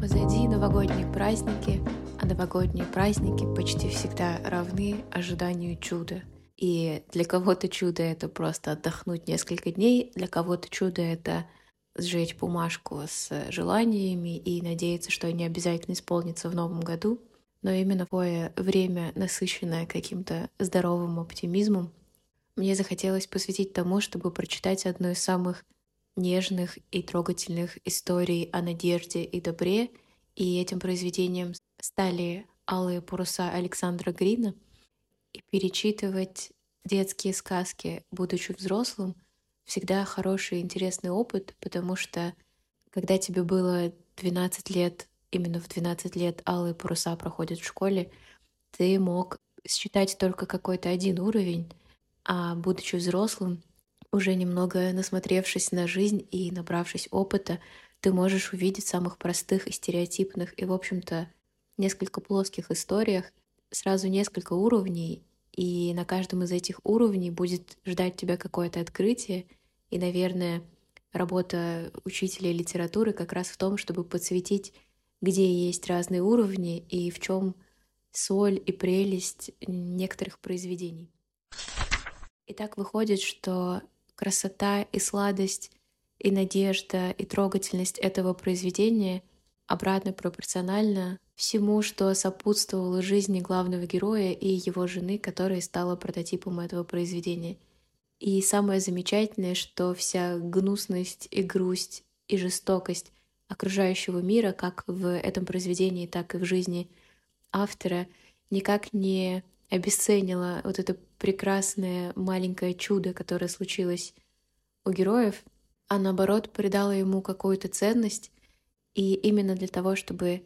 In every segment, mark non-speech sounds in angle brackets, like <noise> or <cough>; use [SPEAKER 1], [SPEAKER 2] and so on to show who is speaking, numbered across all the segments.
[SPEAKER 1] Позади новогодние праздники, а новогодние праздники почти всегда равны ожиданию чуда. И для кого-то чудо — это просто отдохнуть несколько дней, для кого-то чудо — это сжечь бумажку с желаниями и надеяться, что они обязательно исполнятся в новом году. Но именно такое время, насыщенное каким-то здоровым оптимизмом, мне захотелось посвятить тому, чтобы прочитать одну из самых нежных и трогательных историй о надежде и добре, и этим произведением стали «Алые паруса» Александра Грина. И перечитывать детские сказки, будучи взрослым, всегда хороший и интересный опыт, потому что когда тебе было 12 лет, именно в 12 лет «Алые паруса» проходят в школе, ты мог считать только какой-то один уровень, а будучи взрослым, уже немного насмотревшись на жизнь и набравшись опыта, ты можешь увидеть самых простых и стереотипных и, в общем-то, несколько плоских историях сразу несколько уровней, и на каждом из этих уровней будет ждать тебя какое-то открытие, и, наверное, работа учителя литературы как раз в том, чтобы подсветить, где есть разные уровни и в чем соль и прелесть некоторых произведений. И так выходит, что красота и сладость, и надежда, и трогательность этого произведения обратно пропорциональна всему, что сопутствовало жизни главного героя и его жены, которая стала прототипом этого произведения. И самое замечательное, что вся гнусность и грусть и жестокость окружающего мира, как в этом произведении, так и в жизни автора, никак не обесценила вот это прекрасное маленькое чудо, которое случилось у героев, а наоборот придала ему какую-то ценность. И именно для того, чтобы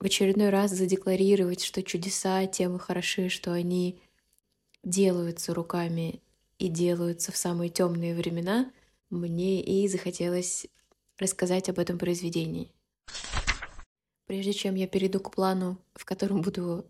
[SPEAKER 1] в очередной раз задекларировать, что чудеса тем и хороши, что они делаются руками и делаются в самые темные времена, мне и захотелось рассказать об этом произведении. Прежде чем я перейду к плану, в котором буду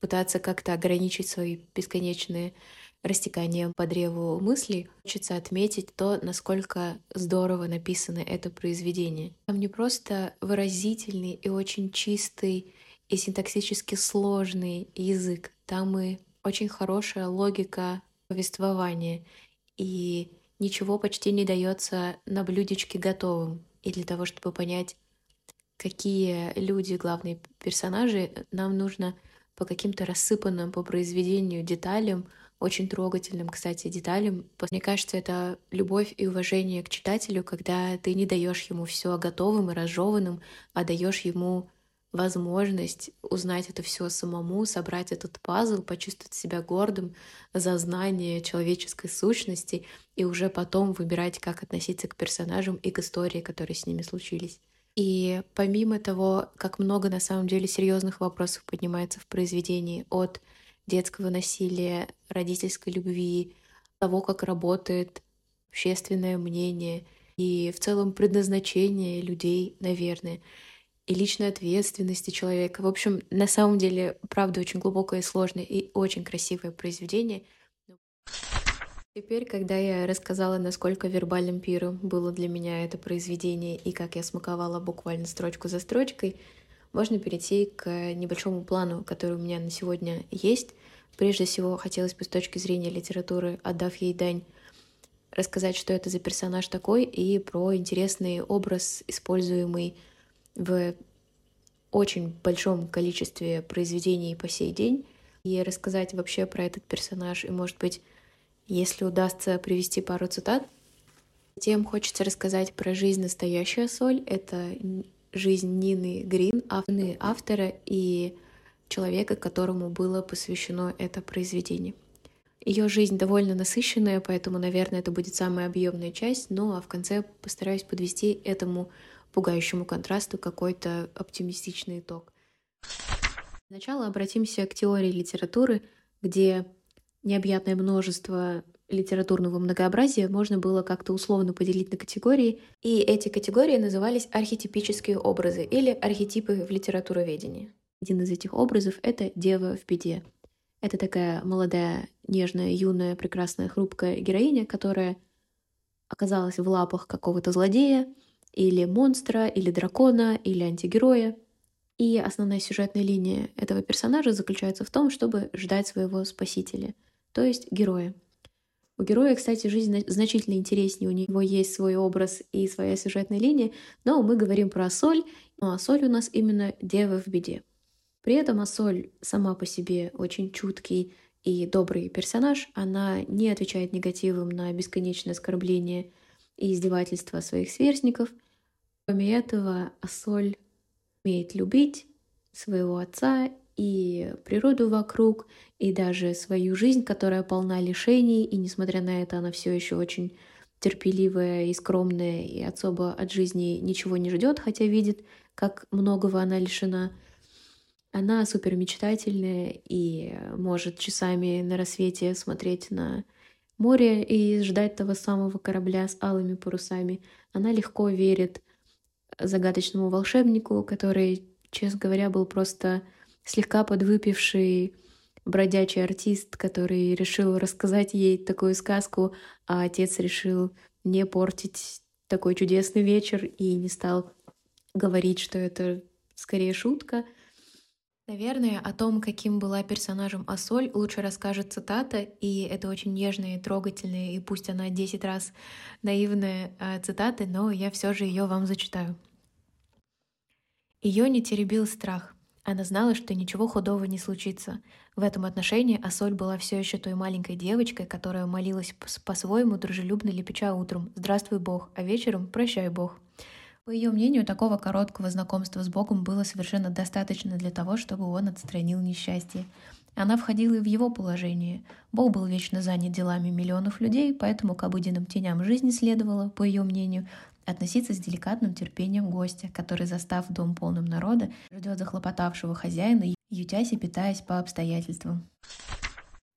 [SPEAKER 1] пытаться как-то ограничить свои бесконечные растекания по древу мыслей, хочется отметить то, насколько здорово написано это произведение. Там не просто выразительный и очень чистый и синтаксически сложный язык, там и очень хорошая логика повествования, и ничего почти не дается на блюдечке готовым. И для того, чтобы понять, какие люди главные персонажи, нам нужно по каким-то рассыпанным по произведению деталям, очень трогательным, кстати, деталям. Мне кажется, это любовь и уважение к читателю, когда ты не даешь ему все готовым и разжеванным, а даешь ему возможность узнать это все самому, собрать этот пазл, почувствовать себя гордым за знание человеческой сущности и уже потом выбирать, как относиться к персонажам и к истории, которые с ними случились. И помимо того, как много на самом деле серьезных вопросов поднимается в произведении от детского насилия, родительской любви, того, как работает общественное мнение и в целом предназначение людей, наверное, и личной ответственности человека. В общем, на самом деле, правда, очень глубокое и сложное и очень красивое произведение — Теперь, когда я рассказала, насколько вербальным пиром было для меня это произведение и как я смаковала буквально строчку за строчкой, можно перейти к небольшому плану, который у меня на сегодня есть. Прежде всего, хотелось бы с точки зрения литературы, отдав ей дань, рассказать, что это за персонаж такой, и про интересный образ, используемый в очень большом количестве произведений по сей день, и рассказать вообще про этот персонаж, и, может быть, если удастся привести пару цитат. Тем хочется рассказать про жизнь настоящая соль. Это жизнь Нины Грин, автора и человека, которому было посвящено это произведение. Ее жизнь довольно насыщенная, поэтому, наверное, это будет самая объемная часть, ну а в конце постараюсь подвести этому пугающему контрасту какой-то оптимистичный итог. Сначала обратимся к теории литературы, где необъятное множество литературного многообразия можно было как-то условно поделить на категории, и эти категории назывались архетипические образы или архетипы в литературоведении. Один из этих образов — это дева в беде. Это такая молодая, нежная, юная, прекрасная, хрупкая героиня, которая оказалась в лапах какого-то злодея, или монстра, или дракона, или антигероя. И основная сюжетная линия этого персонажа заключается в том, чтобы ждать своего спасителя, то есть героя. У героя, кстати, жизнь значительно интереснее, у него есть свой образ и своя сюжетная линия, но мы говорим про Соль, ну а Соль у нас именно дева в беде. При этом Асоль сама по себе очень чуткий и добрый персонаж, она не отвечает негативом на бесконечное оскорбление и издевательства своих сверстников. Кроме этого, Асоль умеет любить своего отца и природу вокруг, и даже свою жизнь, которая полна лишений, и несмотря на это она все еще очень терпеливая и скромная, и особо от жизни ничего не ждет, хотя видит, как многого она лишена. Она супер мечтательная и может часами на рассвете смотреть на море и ждать того самого корабля с алыми парусами. Она легко верит загадочному волшебнику, который, честно говоря, был просто слегка подвыпивший бродячий артист, который решил рассказать ей такую сказку, а отец решил не портить такой чудесный вечер и не стал говорить, что это скорее шутка — Наверное, о том, каким была персонажем Асоль, лучше расскажет цитата, и это очень нежная и трогательная, и пусть она 10 раз наивная э, цитата, но я все же ее вам зачитаю. Ее не теребил страх. Она знала, что ничего худого не случится. В этом отношении Асоль была все еще той маленькой девочкой, которая молилась по-своему дружелюбно лепеча утром «Здравствуй, Бог», а вечером «Прощай, Бог». По ее мнению, такого короткого знакомства с Богом было совершенно достаточно для того, чтобы он отстранил несчастье. Она входила и в его положение. Бог был вечно занят делами миллионов людей, поэтому к обыденным теням жизни следовало, по ее мнению, относиться с деликатным терпением гостя, который, застав дом полным народа, ждет захлопотавшего хозяина, ютясь и питаясь по обстоятельствам.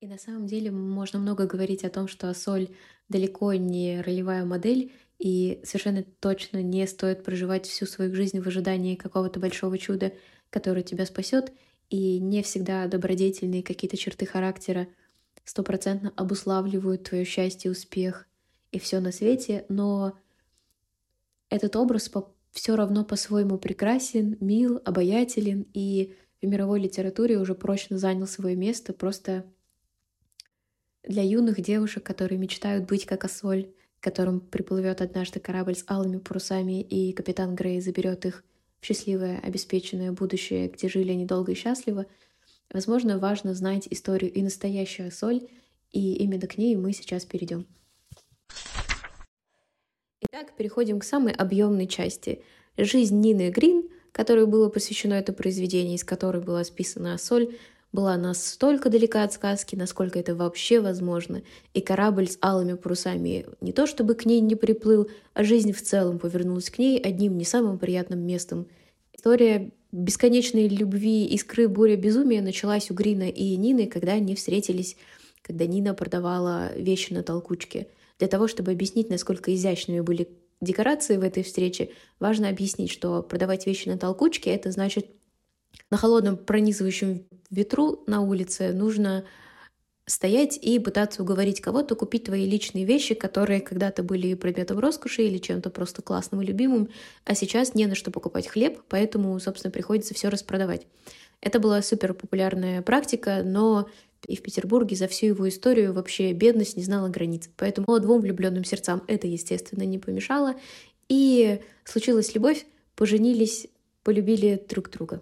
[SPEAKER 1] И на самом деле можно много говорить о том, что соль далеко не ролевая модель, и совершенно точно не стоит проживать всю свою жизнь в ожидании какого-то большого чуда, которое тебя спасет, и не всегда добродетельные какие-то черты характера стопроцентно обуславливают твое счастье, успех и все на свете, но этот образ по все равно по-своему прекрасен, мил, обаятелен и в мировой литературе уже прочно занял свое место просто для юных девушек, которые мечтают быть как Асоль, которым приплывет однажды корабль с алыми парусами, и капитан Грей заберет их в счастливое, обеспеченное будущее, где жили они долго и счастливо, возможно, важно знать историю и настоящую соль, и именно к ней мы сейчас перейдем. Итак, переходим к самой объемной части. Жизнь Нины Грин, которой было посвящено это произведение, из которой была списана соль, была настолько далека от сказки, насколько это вообще возможно, и корабль с алыми парусами не то чтобы к ней не приплыл, а жизнь в целом повернулась к ней одним не самым приятным местом. История бесконечной любви, искры, буря, безумия началась у Грина и Нины, когда они встретились, когда Нина продавала вещи на толкучке. Для того, чтобы объяснить, насколько изящными были декорации в этой встрече, важно объяснить, что продавать вещи на толкучке — это значит на холодном пронизывающем ветру на улице нужно стоять и пытаться уговорить кого-то купить твои личные вещи, которые когда-то были предметом роскоши или чем-то просто классным и любимым, а сейчас не на что покупать хлеб, поэтому, собственно, приходится все распродавать. Это была супер популярная практика, но и в Петербурге за всю его историю вообще бедность не знала границ. Поэтому двум влюбленным сердцам это, естественно, не помешало. И случилась любовь, поженились, полюбили друг друга.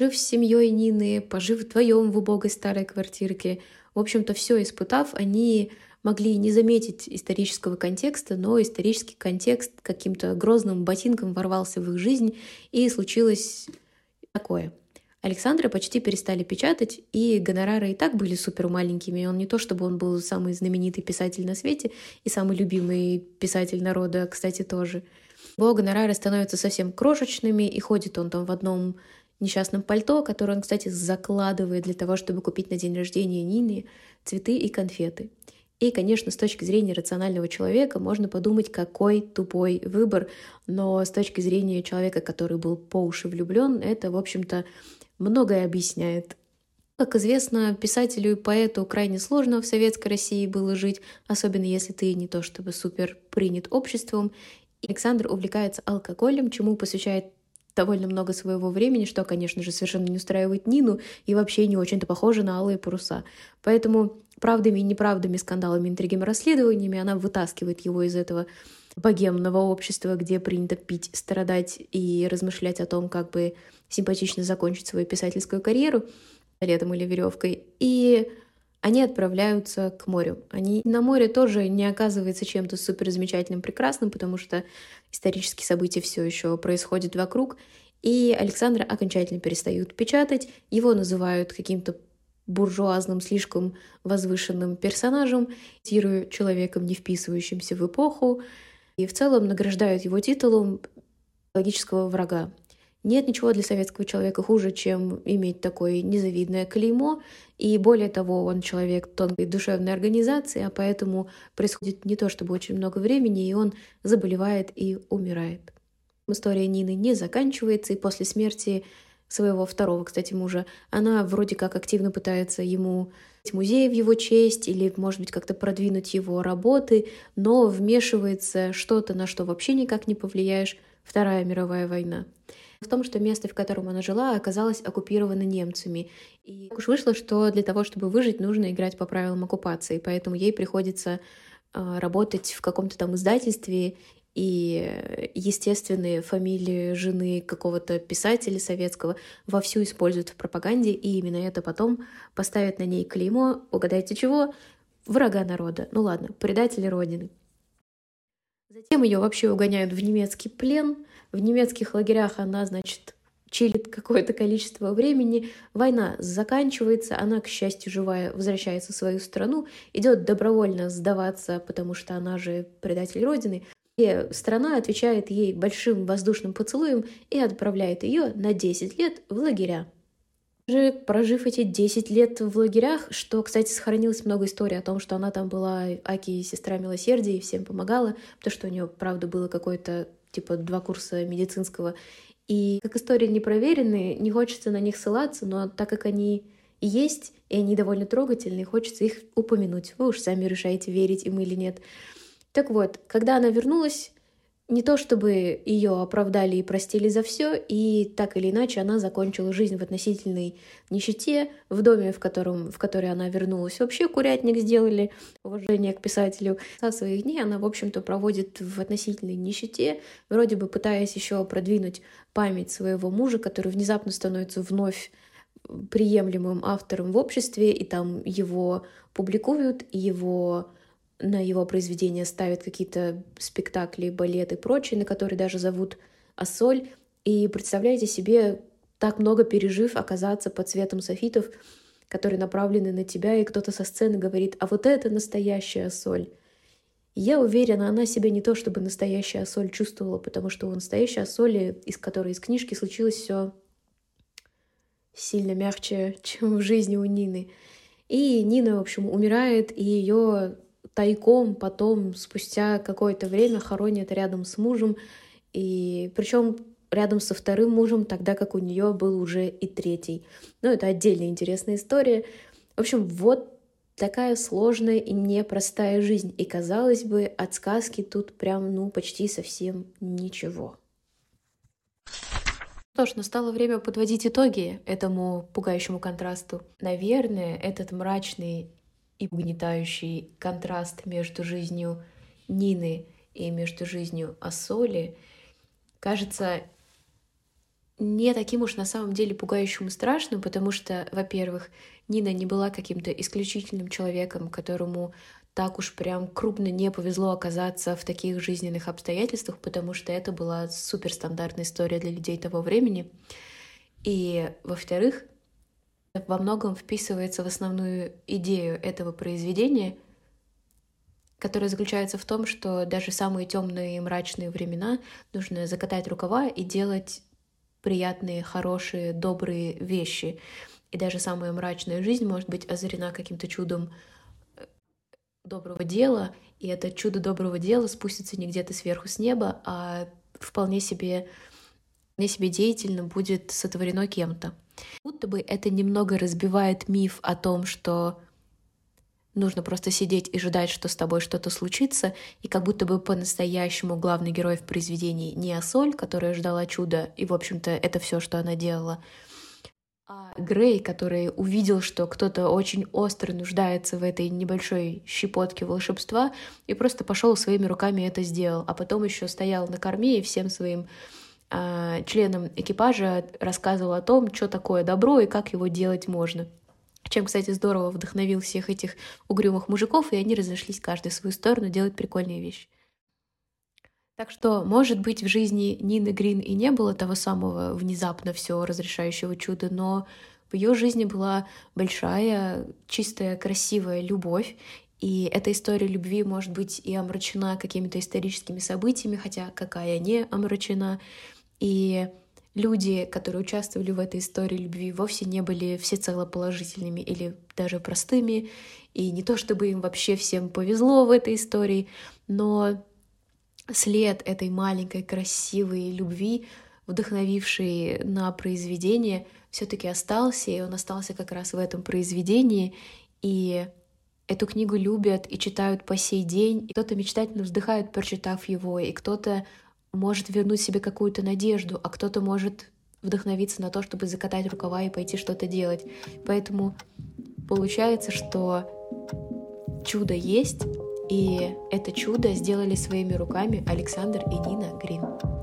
[SPEAKER 1] Жив с семьей Нины, пожив вдвоем в убогой старой квартирке. В общем-то, все испытав, они могли не заметить исторического контекста, но исторический контекст каким-то грозным ботинком ворвался в их жизнь, и случилось такое. Александра почти перестали печатать, и гонорары и так были супер маленькими. Он не то, чтобы он был самый знаменитый писатель на свете и самый любимый писатель народа, кстати, тоже. Его гонорары становятся совсем крошечными, и ходит он там в одном несчастном пальто, которое он, кстати, закладывает для того, чтобы купить на день рождения Нины цветы и конфеты. И, конечно, с точки зрения рационального человека можно подумать, какой тупой выбор, но с точки зрения человека, который был по уши влюблен, это, в общем-то, многое объясняет. Как известно, писателю и поэту крайне сложно в советской России было жить, особенно если ты не то чтобы супер принят обществом. Александр увлекается алкоголем, чему посвящает довольно много своего времени, что, конечно же, совершенно не устраивает Нину и вообще не очень-то похоже на алые паруса. Поэтому правдами и неправдами, скандалами, интригами, расследованиями она вытаскивает его из этого богемного общества, где принято пить, страдать и размышлять о том, как бы симпатично закончить свою писательскую карьеру летом или веревкой. И они отправляются к морю. Они на море тоже не оказывается чем-то супер замечательным, прекрасным, потому что исторические события все еще происходят вокруг, и Александра окончательно перестают печатать, его называют каким-то буржуазным, слишком возвышенным персонажем, человеком, не вписывающимся в эпоху, и в целом награждают его титулом логического врага. Нет ничего для советского человека хуже, чем иметь такое незавидное клеймо, и более того, он человек тонкой душевной организации, а поэтому происходит не то чтобы очень много времени, и он заболевает и умирает. История Нины не заканчивается, и после смерти своего второго, кстати, мужа, она вроде как активно пытается ему музей в его честь или, может быть, как-то продвинуть его работы, но вмешивается что-то, на что вообще никак не повлияешь, Вторая мировая война в том, что место, в котором она жила, оказалось оккупировано немцами. И так уж вышло, что для того, чтобы выжить, нужно играть по правилам оккупации, поэтому ей приходится а, работать в каком-то там издательстве и естественные фамилии жены какого-то писателя советского вовсю используют в пропаганде, и именно это потом поставят на ней клеймо, угадайте чего, врага народа. Ну ладно, предатели Родины. Затем ее вообще угоняют в немецкий плен. В немецких лагерях она, значит, чилит какое-то количество времени, война заканчивается, она, к счастью, живая, возвращается в свою страну, идет добровольно сдаваться, потому что она же предатель Родины, и страна отвечает ей большим воздушным поцелуем и отправляет ее на 10 лет в лагеря же, прожив эти 10 лет в лагерях, что, кстати, сохранилось много историй о том, что она там была Аки, сестра милосердия, и всем помогала, потому что у нее, правда, было какое-то, типа, два курса медицинского. И как истории непроверенные, не хочется на них ссылаться, но так как они есть, и они довольно трогательные, хочется их упомянуть. Вы уж сами решаете, верить им или нет. Так вот, когда она вернулась, не то чтобы ее оправдали и простили за все, и так или иначе она закончила жизнь в относительной нищете, в доме, в, котором, в который она вернулась. Вообще курятник сделали, уважение к писателю. Со своих дней она, в общем-то, проводит в относительной нищете, вроде бы пытаясь еще продвинуть память своего мужа, который внезапно становится вновь приемлемым автором в обществе, и там его публикуют, его на его произведения ставят какие-то спектакли, балеты и прочее, на которые даже зовут Ассоль. И представляете себе, так много пережив, оказаться под цветом софитов, которые направлены на тебя, и кто-то со сцены говорит, а вот это настоящая соль. я уверена, она себя не то чтобы настоящая соль чувствовала, потому что у настоящей соли, из которой из книжки случилось все сильно мягче, <laughs> чем в жизни у Нины. И Нина, в общем, умирает, и ее тайком потом, спустя какое-то время, хоронят рядом с мужем. И причем рядом со вторым мужем, тогда как у нее был уже и третий. Но это отдельная интересная история. В общем, вот такая сложная и непростая жизнь. И казалось бы, от сказки тут прям, ну, почти совсем ничего. Что ж, настало время подводить итоги этому пугающему контрасту. Наверное, этот мрачный и угнетающий контраст между жизнью Нины и между жизнью Ассоли кажется не таким уж на самом деле пугающим и страшным, потому что, во-первых, Нина не была каким-то исключительным человеком, которому так уж прям крупно не повезло оказаться в таких жизненных обстоятельствах, потому что это была суперстандартная история для людей того времени. И, во-вторых, во многом вписывается в основную идею этого произведения, которая заключается в том, что даже самые темные и мрачные времена нужно закатать рукава и делать приятные, хорошие, добрые вещи. И даже самая мрачная жизнь может быть озарена каким-то чудом э, доброго дела, и это чудо доброго дела спустится не где-то сверху с неба, а вполне себе вполне себе деятельно будет сотворено кем-то. Будто бы это немного разбивает миф о том, что нужно просто сидеть и ждать, что с тобой что-то случится, и как будто бы по-настоящему главный герой в произведении не Асоль, которая ждала чуда, и, в общем-то, это все, что она делала, а Грей, который увидел, что кто-то очень остро нуждается в этой небольшой щепотке волшебства, и просто пошел своими руками это сделал, а потом еще стоял на корме и всем своим членам экипажа рассказывал о том, что такое добро и как его делать можно. Чем, кстати, здорово вдохновил всех этих угрюмых мужиков, и они разошлись каждый в свою сторону делать прикольные вещи. Так что, может быть, в жизни Нины Грин и не было того самого внезапно все разрешающего чуда, но в ее жизни была большая, чистая, красивая любовь, и эта история любви может быть и омрачена какими-то историческими событиями, хотя какая не омрачена. И люди, которые участвовали в этой истории любви, вовсе не были всецело положительными или даже простыми. И не то чтобы им вообще всем повезло в этой истории, но след этой маленькой красивой любви, вдохновившей на произведение, все-таки остался, и он остался как раз в этом произведении. И эту книгу любят и читают по сей день. И кто-то мечтательно вздыхает, прочитав его, и кто-то может вернуть себе какую-то надежду, а кто-то может вдохновиться на то, чтобы закатать рукава и пойти что-то делать. Поэтому получается, что чудо есть, и это чудо сделали своими руками Александр и Нина Грин.